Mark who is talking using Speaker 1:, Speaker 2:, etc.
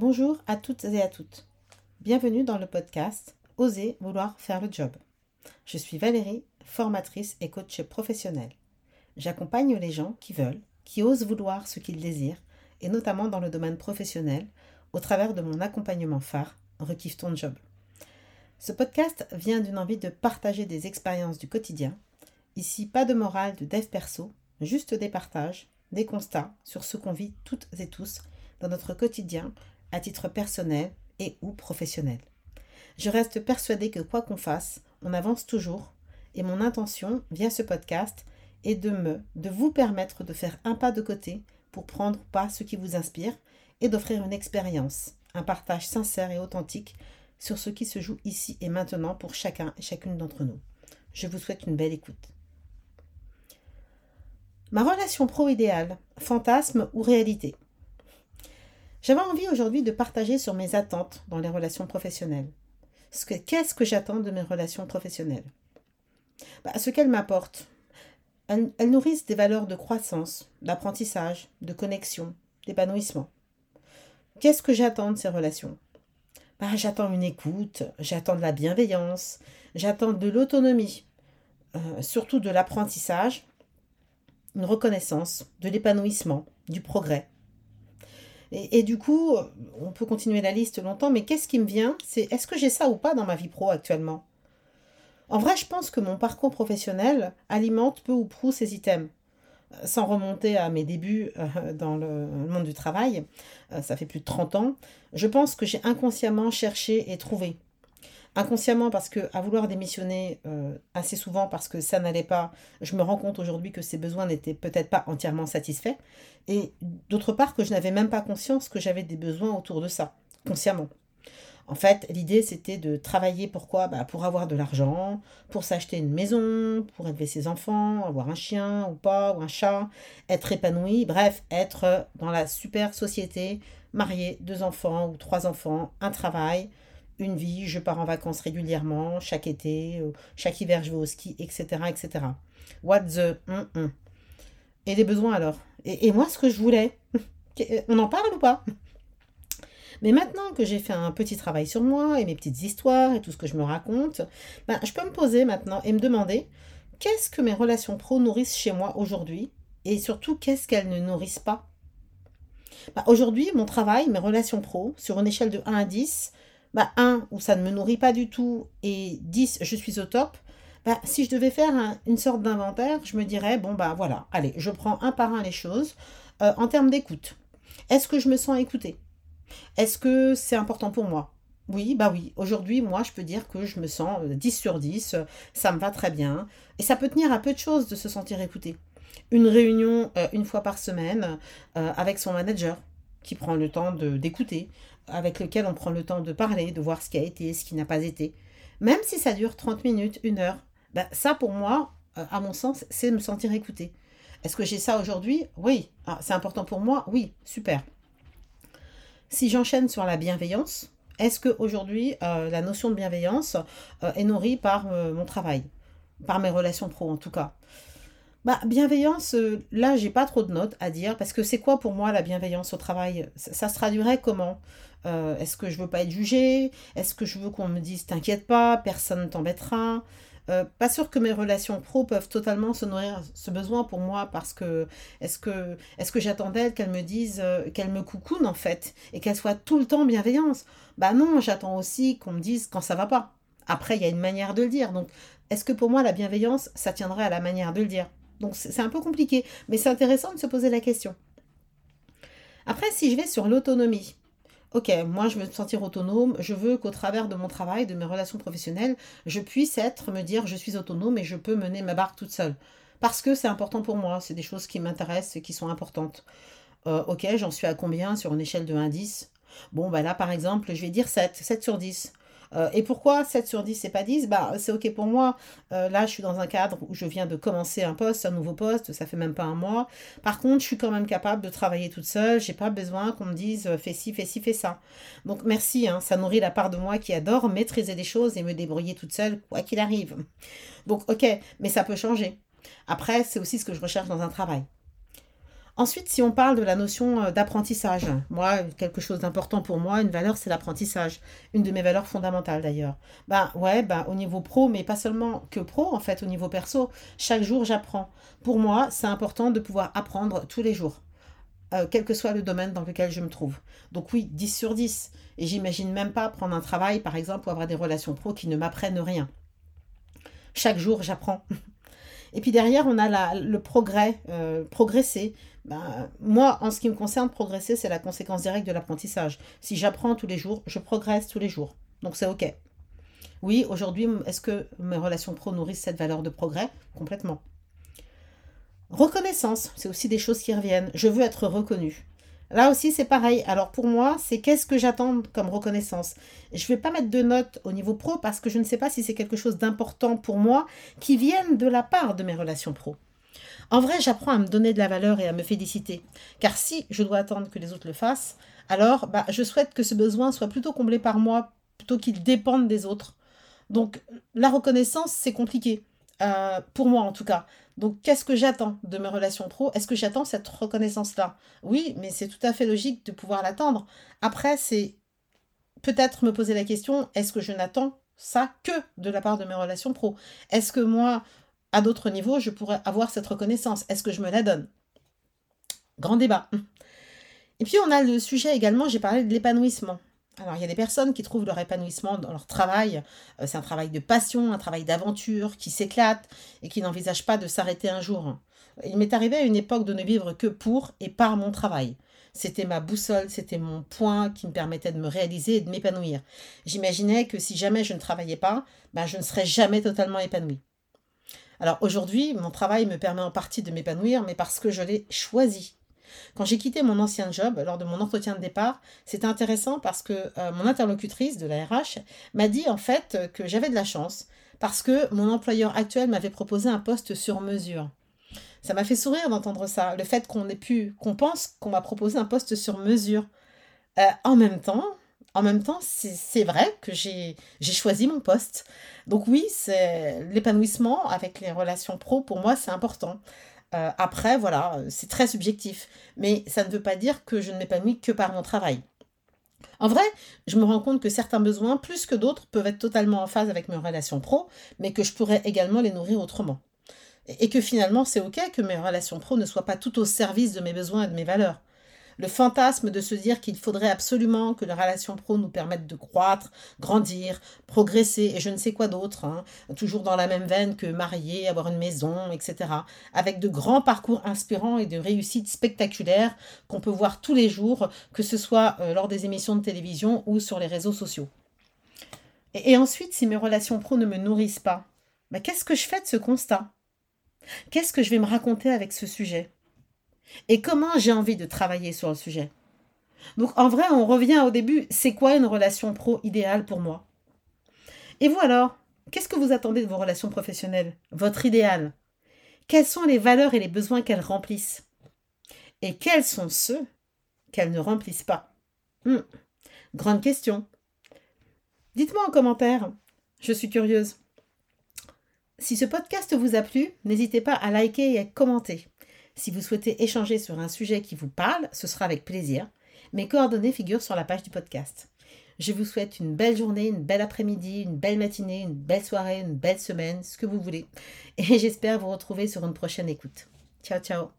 Speaker 1: Bonjour à toutes et à toutes. Bienvenue dans le podcast Oser vouloir faire le job. Je suis Valérie, formatrice et coach professionnelle. J'accompagne les gens qui veulent, qui osent vouloir ce qu'ils désirent, et notamment dans le domaine professionnel, au travers de mon accompagnement phare, Rekiffe ton job. Ce podcast vient d'une envie de partager des expériences du quotidien. Ici, pas de morale de dev perso, juste des partages, des constats sur ce qu'on vit toutes et tous dans notre quotidien à titre personnel et ou professionnel. Je reste persuadée que quoi qu'on fasse, on avance toujours et mon intention via ce podcast est de me, de vous permettre de faire un pas de côté pour prendre pas ce qui vous inspire et d'offrir une expérience, un partage sincère et authentique sur ce qui se joue ici et maintenant pour chacun et chacune d'entre nous. Je vous souhaite une belle écoute. Ma relation pro idéale, fantasme ou réalité? J'avais envie aujourd'hui de partager sur mes attentes dans les relations professionnelles. Qu'est-ce que j'attends de mes relations professionnelles? Bah, Ce qu'elles m'apportent. Elles, nourrissent des valeurs de croissance, d'apprentissage, de connexion, d'épanouissement. Qu'est-ce que j'attends de ces relations? Bah, J'attends une écoute, j'attends de la bienveillance, j'attends de l'autonomie, euh, surtout de l'apprentissage, une reconnaissance, de l'épanouissement, du progrès. Et, du coup, on peut continuer la liste longtemps, mais qu'est-ce qui me vient? C'est est-ce que j'ai ça ou pas dans ma vie pro actuellement? En vrai, je pense que mon parcours professionnel alimente peu ou prou ces items. Sans remonter à mes débuts euh, dans le monde du travail, euh, ça fait plus de 30 ans, je pense que j'ai inconsciemment cherché et trouvé inconsciemment parce que à vouloir démissionner euh, assez souvent parce que ça n'allait pas, je me rends compte aujourd'hui que ces besoins n'étaient peut-être pas entièrement satisfaits et d'autre part que je n'avais même pas conscience que j'avais des besoins autour de ça, consciemment. En fait, l'idée c'était de travailler pourquoi? Bah, Pour avoir de l'argent, pour s'acheter une maison, pour élever ses enfants, avoir un chien ou pas, ou un chat, être épanoui, bref, être dans la super société, marié, deux enfants ou trois enfants, un travail, une vie, je pars en vacances régulièrement, chaque été, euh, chaque hiver je vais au ski, etc. etc. What the... Hum, hum. Et les besoins alors? Et, moi ce que je voulais On en parle ou pas? Mais maintenant que j'ai fait un petit travail sur moi et mes petites histoires et tout ce que je me raconte, ben, je peux me poser maintenant et me demander qu'est-ce que mes relations pro nourrissent chez moi aujourd'hui et surtout qu'est-ce qu'elles ne nourrissent pas? Ben, aujourd'hui, mon travail, mes relations pro, sur une échelle de 1 à 10, bah, 1 où ça ne me nourrit pas du tout et 10 je suis au top, bah, si je devais faire une sorte d'inventaire, je me dirais, bon bah voilà, allez, je prends un par un les choses. Euh, en termes d'écoute, est-ce que je me sens écoutée? Est-ce que c'est important pour moi? Oui, bah oui. Aujourd'hui, moi, je peux dire que je me sens 10 euh, sur 10, ça me va très bien. Et ça peut tenir à peu de choses de se sentir écouté. Une réunion euh, une fois par semaine avec son manager qui prend le temps d'écouter, avec lequel on prend le temps de parler, de voir ce qui a été, ce qui n'a pas été. Même si ça dure 30 minutes, une heure, ben, ça pour moi, euh, à mon sens, c'est me sentir écouté. Est-ce que j'ai ça aujourd'hui? Oui. Ah, c'est important pour moi? Oui, super. Si j'enchaîne sur la bienveillance, est-ce qu'aujourd'hui, euh, la notion de bienveillance euh, est nourrie par mon travail? Par mes relations pro en tout cas bah, bienveillance, euh, là, j'ai pas trop de notes à dire parce que c'est quoi pour moi la bienveillance au travail? Ça, se traduirait comment? Euh, Est-ce que je veux pas être jugée? Est-ce que je veux qu'on me dise t'inquiète pas, personne ne t'embêtera? Euh, pas sûr que mes relations pro peuvent totalement se nourrir ce besoin pour moi parce que est-ce que que j'attends d'elle qu'elle me dise qu'elle me coucoune en fait et qu'elle soit tout le temps bienveillance? Bah non j'attends aussi qu'on me dise quand ça va pas. Après il y a une manière de le dire. Donc est-ce que pour moi la bienveillance ça tiendrait à la manière de le dire? Donc c'est un peu compliqué, mais c'est intéressant de se poser la question. Après, si je vais sur l'autonomie, ok, moi je veux me sentir autonome, je veux qu'au travers de mon travail, de mes relations professionnelles, je puisse être, me dire, je suis autonome et je peux mener ma barque toute seule. Parce que c'est important pour moi, c'est des choses qui m'intéressent et qui sont importantes. Euh, ok, j'en suis à combien sur une échelle de 1 à 10 Bon, bah là par exemple, je vais dire 7, 7 sur 10. Euh, et pourquoi 7 sur 10 c'est pas 10 bah, C'est ok pour moi. Euh, là, je suis dans un cadre où je viens de commencer un poste, un nouveau poste, ça fait même pas un mois. Par contre, je suis quand même capable de travailler toute seule. J'ai pas besoin qu'on me dise euh, fais ci, fais ci, fais ça. Donc merci, hein, ça nourrit la part de moi qui adore maîtriser les choses et me débrouiller toute seule, quoi qu'il arrive. Donc ok, mais ça peut changer. Après, c'est aussi ce que je recherche dans un travail. Ensuite, si on parle de la notion euh, d'apprentissage, moi, quelque chose d'important pour moi, une valeur, c'est l'apprentissage. Une de mes valeurs fondamentales d'ailleurs. Ben ouais, ben, au niveau pro, mais pas seulement que pro, en fait, au niveau perso. Chaque jour, j'apprends. Pour moi, c'est important de pouvoir apprendre tous les jours. Euh, quel que soit le domaine dans lequel je me trouve. Donc oui, 10 sur 10. Et j'imagine même pas prendre un travail, par exemple, ou avoir des relations pro qui ne m'apprennent rien. Chaque jour, j'apprends. Et puis derrière, on a le progrès, euh, progresser. Ben, moi, en ce qui me concerne, progresser, c'est la conséquence directe de l'apprentissage. Si j'apprends tous les jours, je progresse tous les jours. Donc c'est OK. Oui, aujourd'hui, est-ce que mes relations pro nourrissent cette valeur de progrès? Complètement. Reconnaissance, c'est aussi des choses qui reviennent. Je veux être reconnu. Là aussi, c'est pareil. Alors pour moi, c'est qu'est-ce que j'attends comme reconnaissance? Je ne vais pas mettre de notes au niveau pro parce que je ne sais pas si c'est quelque chose d'important pour moi qui vienne de la part de mes relations pro. En vrai, j'apprends à me donner de la valeur et à me féliciter. Car si je dois attendre que les autres le fassent, alors bah, je souhaite que ce besoin soit plutôt comblé par moi plutôt qu'il dépende des autres. Donc la reconnaissance, c'est compliqué. Euh, pour moi en tout cas. Donc, qu'est-ce que j'attends de mes relations pro? Est-ce que j'attends cette reconnaissance-là? Oui, mais c'est tout à fait logique de pouvoir l'attendre. Après, c'est peut-être me poser la question, est-ce que je n'attends ça que de la part de mes relations pro? Est-ce que moi, à d'autres niveaux, je pourrais avoir cette reconnaissance? Est-ce que je me la donne? Grand débat. Et puis on a le sujet également, j'ai parlé de l'épanouissement. Alors, il y a des personnes qui trouvent leur épanouissement dans leur travail. Euh, c'est un travail de passion, un travail d'aventure, qui s'éclate et qui n'envisage pas de s'arrêter un jour. Il m'est arrivé à une époque de ne vivre que pour et par mon travail. C'était ma boussole, c'était mon point qui me permettait de me réaliser et de m'épanouir. J'imaginais que si jamais je ne travaillais pas, ben je ne serais jamais totalement épanouie. Alors aujourd'hui, mon travail me permet en partie de m'épanouir, mais parce que je l'ai choisi. Quand j'ai quitté mon ancien job, lors de mon entretien de départ, c'était intéressant parce que euh, mon interlocutrice de la RH m'a dit en fait que j'avais de la chance parce que mon employeur actuel m'avait proposé un poste sur mesure. Ça m'a fait sourire d'entendre ça, le fait qu'on ait pu, qu'on pense qu'on m'a proposé un poste sur mesure. Euh, en même temps, en même temps, c'est vrai que j'ai choisi mon poste. Donc oui, c'est l'épanouissement avec les relations pro, pour moi, c'est important. Euh, après, voilà, c'est très subjectif. Mais ça ne veut pas dire que je ne m'épanouis que par mon travail. En vrai, je me rends compte que certains besoins, plus que d'autres, peuvent être totalement en phase avec mes relations pro, mais que je pourrais également les nourrir autrement. Et que finalement, c'est OK que mes relations pro ne soient pas tout au service de mes besoins et de mes valeurs le fantasme de se dire qu'il faudrait absolument que la relation pro nous permette de croître, grandir, progresser et je ne sais quoi d'autre, hein, toujours dans la même veine que marier, avoir une maison, etc. Avec de grands parcours inspirants et de réussites spectaculaires qu'on peut voir tous les jours, que ce soit euh, lors des émissions de télévision ou sur les réseaux sociaux. Et, ensuite, si mes relations pro ne me nourrissent pas, bah, qu'est-ce que je fais de ce constat? Qu'est-ce que je vais me raconter avec ce sujet? Et comment j'ai envie de travailler sur le sujet. Donc en vrai, on revient au début, c'est quoi une relation pro idéale pour moi? Et vous alors, qu'est-ce que vous attendez de vos relations professionnelles? Votre idéal? Quelles sont les valeurs et les besoins qu'elles remplissent? Et quels sont ceux qu'elles ne remplissent pas? Hmm. Grande question. Dites-moi en commentaire, je suis curieuse. Si ce podcast vous a plu, n'hésitez pas à liker et à commenter. Si vous souhaitez échanger sur un sujet qui vous parle, ce sera avec plaisir. Mes coordonnées figurent sur la page du podcast. Je vous souhaite une belle journée, une belle après-midi, une belle matinée, une belle soirée, une belle semaine, ce que vous voulez. Et j'espère vous retrouver sur une prochaine écoute. Ciao, ciao